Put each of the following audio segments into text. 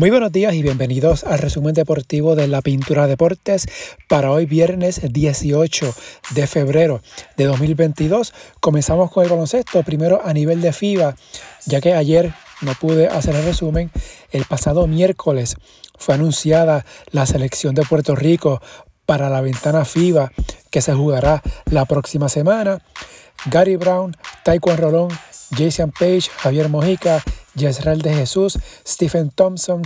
Muy buenos días y bienvenidos al resumen deportivo de la Pintura Deportes para hoy viernes 18 de febrero de 2022. Comenzamos con el baloncesto, primero a nivel de FIBA, ya que ayer no pude hacer el resumen. El pasado miércoles fue anunciada la selección de Puerto Rico para la ventana FIBA que se jugará la próxima semana. Gary Brown, Taekwondo Rolón, Jason Page, Javier Mojica Yesrael de Jesús, Stephen Thompson,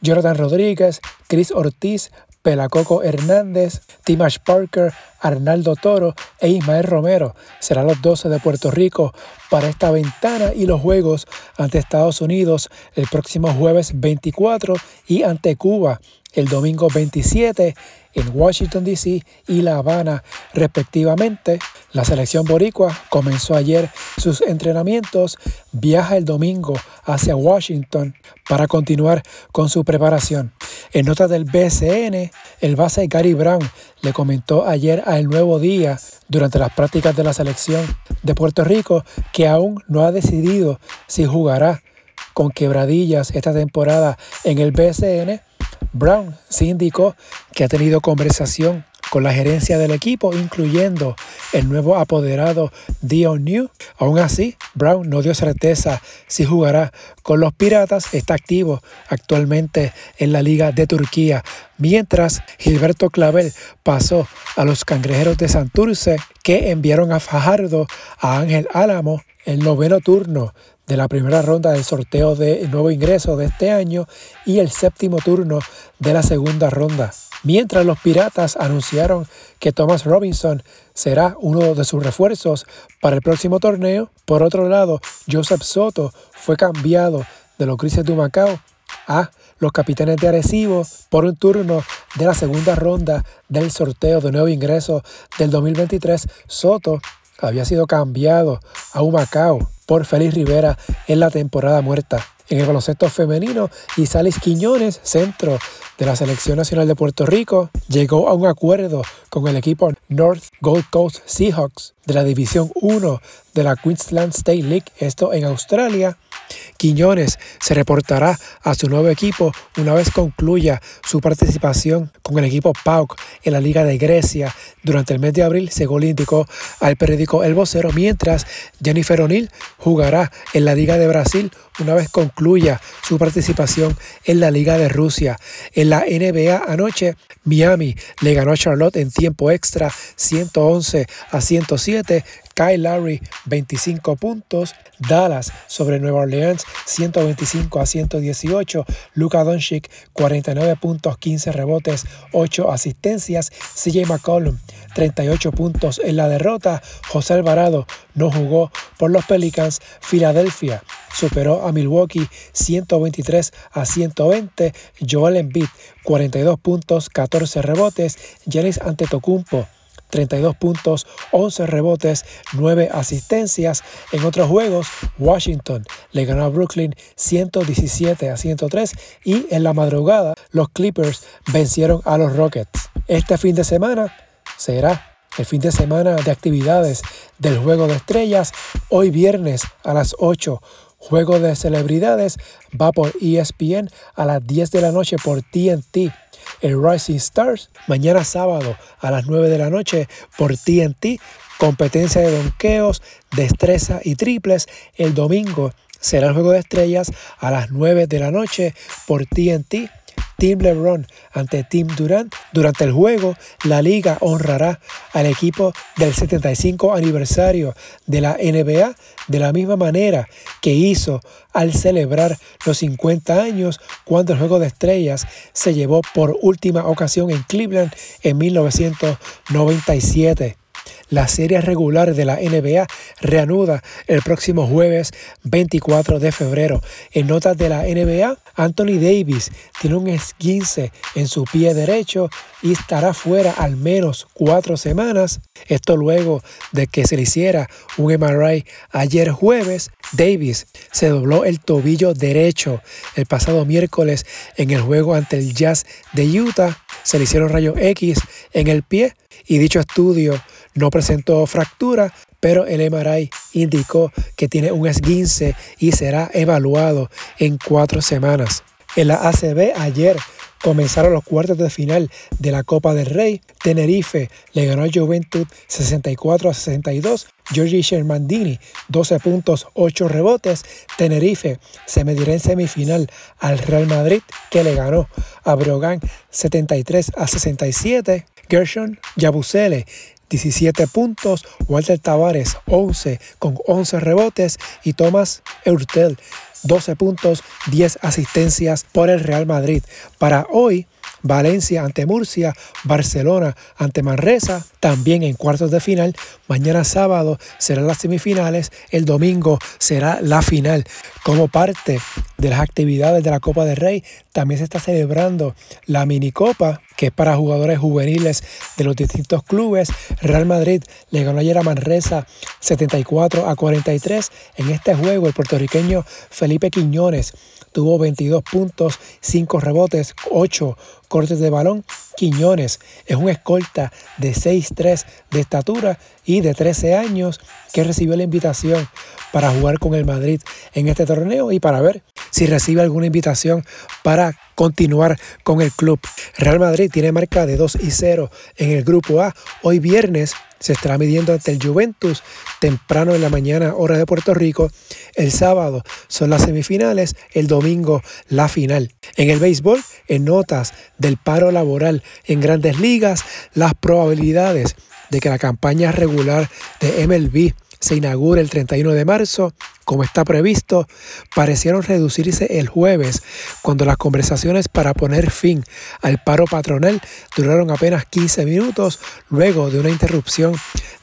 Jonathan Rodríguez, Chris Ortiz, Pelacoco Hernández, Timash Parker, Arnaldo Toro e Ismael Romero serán los 12 de Puerto Rico para esta ventana y los juegos ante Estados Unidos el próximo jueves 24 y ante Cuba el domingo 27 en Washington, D.C. y La Habana, respectivamente. La selección boricua comenzó ayer sus entrenamientos, viaja el domingo hacia Washington para continuar con su preparación. En nota del BCN, el base Gary Brown le comentó ayer a El Nuevo Día durante las prácticas de la selección de Puerto Rico que aún no ha decidido si jugará con quebradillas esta temporada en el BCN Brown sí indicó que ha tenido conversación con la gerencia del equipo, incluyendo el nuevo apoderado Dion New. Aún así, Brown no dio certeza si jugará con los Piratas. Está activo actualmente en la Liga de Turquía, mientras Gilberto Clavel pasó a los Cangrejeros de Santurce, que enviaron a Fajardo a Ángel Álamo el noveno turno de la primera ronda del sorteo de nuevo ingreso de este año y el séptimo turno de la segunda ronda. Mientras los Piratas anunciaron que Thomas Robinson será uno de sus refuerzos para el próximo torneo, por otro lado, Joseph Soto fue cambiado de los Grises de Macao a los Capitanes de Arecibo por un turno de la segunda ronda del sorteo de nuevo ingreso del 2023. Soto había sido cambiado a Humacao por Félix Rivera en la temporada muerta. En el baloncesto femenino, Isalis Quiñones, centro de la Selección Nacional de Puerto Rico, llegó a un acuerdo con el equipo North Gold Coast Seahawks de la División 1 de la Queensland State League, esto en Australia, Quiñones se reportará a su nuevo equipo una vez concluya su participación con el equipo PAOK en la Liga de Grecia durante el mes de abril, según indicó al periódico El Vocero, mientras Jennifer O'Neill jugará en la Liga de Brasil una vez concluya su participación en la Liga de Rusia. En la NBA anoche, Miami le ganó a Charlotte en tiempo extra 111 a 107 Kyle Lowry 25 puntos, Dallas sobre Nueva Orleans 125 a 118, Luka Doncic 49 puntos, 15 rebotes, 8 asistencias, CJ McCollum 38 puntos en la derrota, José Alvarado no jugó por los Pelicans, Filadelfia superó a Milwaukee 123 a 120, Joel Embiid 42 puntos, 14 rebotes, Giannis Antetokounmpo 32 puntos, 11 rebotes, 9 asistencias. En otros juegos, Washington le ganó a Brooklyn 117 a 103 y en la madrugada los Clippers vencieron a los Rockets. Este fin de semana será el fin de semana de actividades del Juego de Estrellas. Hoy viernes a las 8 Juego de Celebridades va por ESPN a las 10 de la noche por TNT el Rising Stars. Mañana sábado a las 9 de la noche por TNT. Competencia de donqueos, destreza y triples. El domingo será el juego de estrellas a las 9 de la noche por TNT. Team LeBron ante Team Durant. Durante el juego, la liga honrará al equipo del 75 aniversario de la NBA de la misma manera que hizo al celebrar los 50 años cuando el juego de estrellas se llevó por última ocasión en Cleveland en 1997. La serie regular de la NBA reanuda el próximo jueves 24 de febrero. En notas de la NBA, Anthony Davis tiene un esguince en su pie derecho y estará fuera al menos cuatro semanas. Esto luego de que se le hiciera un MRI ayer jueves. Davis se dobló el tobillo derecho el pasado miércoles en el juego ante el Jazz de Utah. Se le hicieron rayos X en el pie y dicho estudio no presentó fractura, pero el MRI indicó que tiene un esguince y será evaluado en cuatro semanas. En la ACB ayer comenzaron los cuartos de final de la Copa del Rey. Tenerife le ganó a Juventud 64 a 62. Giorgi Shermandini 12 puntos, 8 rebotes. Tenerife se medirá en semifinal al Real Madrid que le ganó a Brogan 73 a 67. Gershon Yabusele 17 puntos, Walter Tavares 11 con 11 rebotes y Thomas Eurtel 12 puntos, 10 asistencias por el Real Madrid. Para hoy, Valencia ante Murcia, Barcelona ante Manresa, también en cuartos de final. Mañana sábado serán las semifinales, el domingo será la final. Como parte de las actividades de la Copa del Rey, también se está celebrando la minicopa, que es para jugadores juveniles de los distintos clubes. Real Madrid le ganó ayer a Manresa 74 a 43. En este juego, el puertorriqueño Felipe Quiñones tuvo 22 puntos, 5 rebotes, 8 cortes de balón. Quiñones es un escolta de 6'3 de estatura y de 13 años que recibió la invitación para jugar con el Madrid en este torneo y para ver si recibe alguna invitación para continuar con el club. Real Madrid tiene marca de 2 y 0 en el grupo A. Hoy viernes se estará midiendo ante el Juventus temprano en la mañana, hora de Puerto Rico. El sábado son las semifinales, el domingo la final. En el béisbol, en notas del paro laboral en grandes ligas, las probabilidades de que la campaña regular de MLB se inaugure el 31 de marzo, como está previsto, parecieron reducirse el jueves, cuando las conversaciones para poner fin al paro patronal duraron apenas 15 minutos luego de una interrupción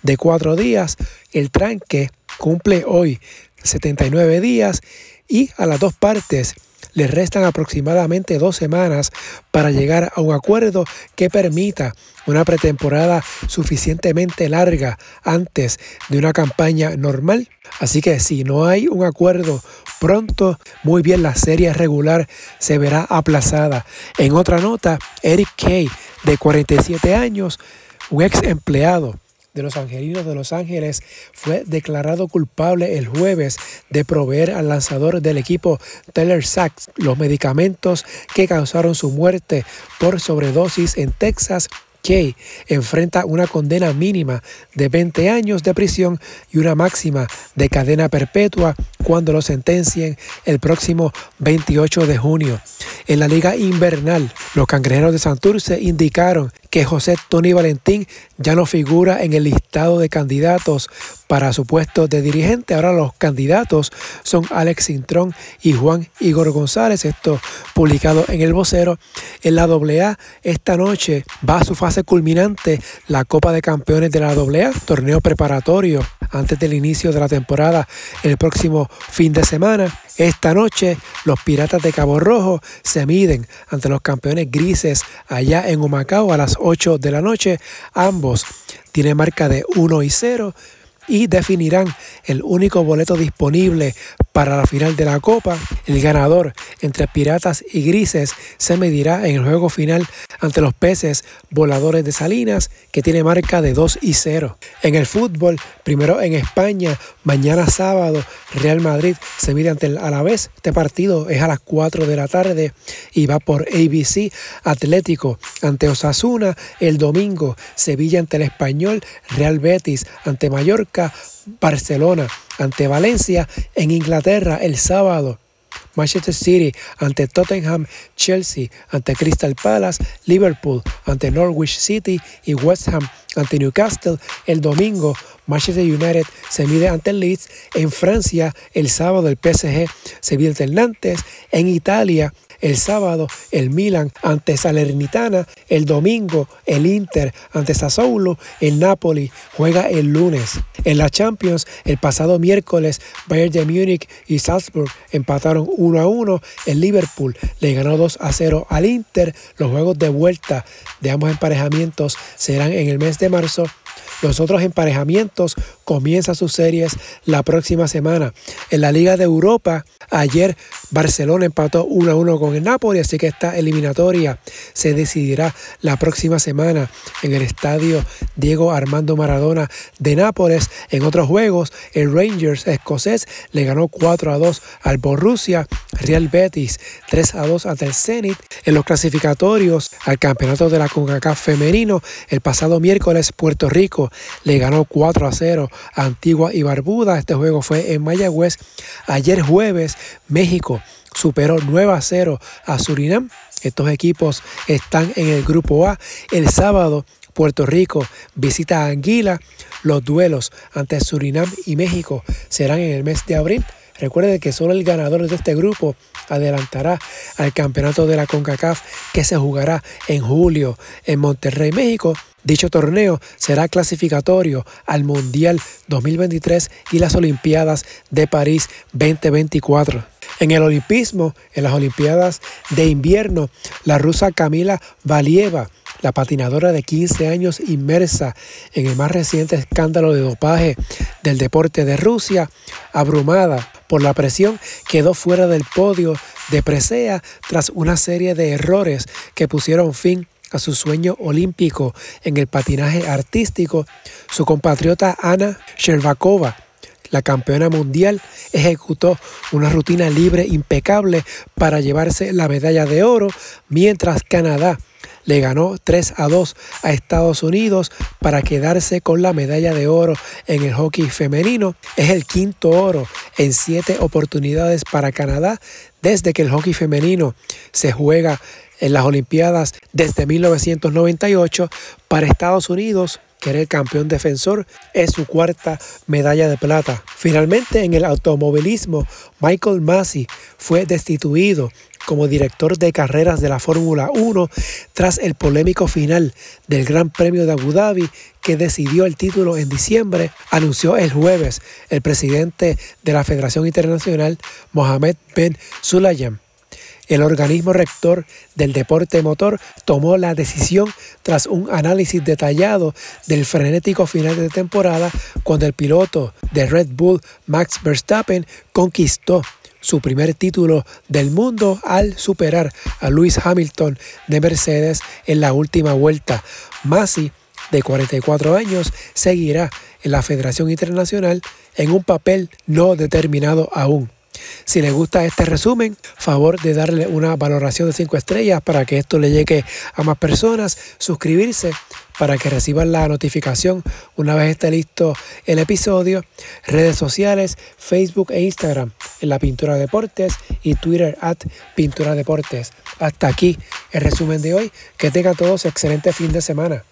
de cuatro días. El tranque cumple hoy 79 días y a las dos partes le restan aproximadamente dos semanas para llegar a un acuerdo que permita una pretemporada suficientemente larga antes de una campaña normal. Así que si no hay un acuerdo pronto, muy bien la serie regular se verá aplazada. En otra nota, Eric Kay, de 47 años, un ex empleado de los Angelinos de Los Ángeles fue declarado culpable el jueves de proveer al lanzador del equipo Taylor Sachs los medicamentos que causaron su muerte por sobredosis en Texas Kay enfrenta una condena mínima de 20 años de prisión y una máxima de cadena perpetua cuando lo sentencien el próximo 28 de junio. En la liga invernal, los cangrejeros de Santurce indicaron que José Tony Valentín ya no figura en el listado de candidatos para su puesto de dirigente. Ahora los candidatos son Alex Cintrón y Juan Igor González. Esto publicado en el vocero. En la AA, esta noche va a su fase culminante la Copa de Campeones de la AA, torneo preparatorio antes del inicio de la temporada el próximo fin de semana. Esta noche los Piratas de Cabo Rojo se miden ante los campeones grises allá en Humacao a las 8 de la noche. Ambos tienen marca de 1 y 0 y definirán el único boleto disponible para la final de la Copa. El ganador entre Piratas y Grises se medirá en el juego final ante los peces voladores de Salinas, que tiene marca de 2 y 0. En el fútbol, primero en España, mañana sábado, Real Madrid se mide ante el Alavés. Este partido es a las 4 de la tarde y va por ABC Atlético ante Osasuna. El domingo, Sevilla ante el Español, Real Betis ante Mallorca, Barcelona ante Valencia. En Inglaterra, el sábado, Manchester City ante Tottenham, Chelsea ante Crystal Palace, Liverpool ante Norwich City y West Ham ante Newcastle. El domingo, Manchester United se mide ante Leeds. En Francia, el sábado, el PSG se mide ante Nantes. En Italia, el sábado, el Milan ante Salernitana. El domingo, el Inter ante Sassuolo. El Napoli juega el lunes. En la Champions, el pasado miércoles, Bayern de Múnich y Salzburg empataron 1 a 1. El Liverpool le ganó 2 a 0 al Inter. Los juegos de vuelta de ambos emparejamientos serán en el mes de marzo los otros emparejamientos comienzan sus series la próxima semana. En la Liga de Europa, ayer Barcelona empató 1 a 1 con el Napoli, así que esta eliminatoria se decidirá la próxima semana en el estadio Diego Armando Maradona de Nápoles. En otros juegos, el Rangers escocés le ganó 4 a 2 al Borussia. Real Betis 3 a 2 ante el Zenit. En los clasificatorios al campeonato de la CONCACAF femenino, el pasado miércoles Puerto Rico le ganó 4 a 0 a Antigua y Barbuda. Este juego fue en Mayagüez. Ayer jueves, México superó 9 a 0 a Surinam. Estos equipos están en el grupo A. El sábado, Puerto Rico visita a Anguila. Los duelos ante Surinam y México serán en el mes de abril. Recuerde que solo el ganador de este grupo adelantará al campeonato de la CONCACAF que se jugará en julio en Monterrey, México. Dicho torneo será clasificatorio al Mundial 2023 y las Olimpiadas de París 2024. En el olimpismo, en las Olimpiadas de invierno, la rusa Camila Valieva la patinadora de 15 años inmersa en el más reciente escándalo de dopaje del deporte de Rusia, abrumada por la presión, quedó fuera del podio de presea tras una serie de errores que pusieron fin a su sueño olímpico en el patinaje artístico. Su compatriota Ana Sherbakova la campeona mundial ejecutó una rutina libre impecable para llevarse la medalla de oro, mientras Canadá le ganó 3 a 2 a Estados Unidos para quedarse con la medalla de oro en el hockey femenino. Es el quinto oro en siete oportunidades para Canadá desde que el hockey femenino se juega en las Olimpiadas desde 1998 para Estados Unidos que era el campeón defensor, es su cuarta medalla de plata. Finalmente, en el automovilismo, Michael Massey fue destituido como director de carreras de la Fórmula 1 tras el polémico final del Gran Premio de Abu Dhabi que decidió el título en diciembre, anunció el jueves el presidente de la Federación Internacional, Mohamed Ben Sulayem. El organismo rector del deporte motor tomó la decisión tras un análisis detallado del frenético final de temporada cuando el piloto de Red Bull Max Verstappen conquistó su primer título del mundo al superar a Lewis Hamilton de Mercedes en la última vuelta. Masi, de 44 años, seguirá en la Federación Internacional en un papel no determinado aún. Si le gusta este resumen, favor de darle una valoración de 5 estrellas para que esto le llegue a más personas, suscribirse para que reciban la notificación una vez esté listo el episodio, redes sociales, Facebook e Instagram en la Pintura Deportes y Twitter at Pintura Deportes. Hasta aquí el resumen de hoy. Que tengan todos excelente fin de semana.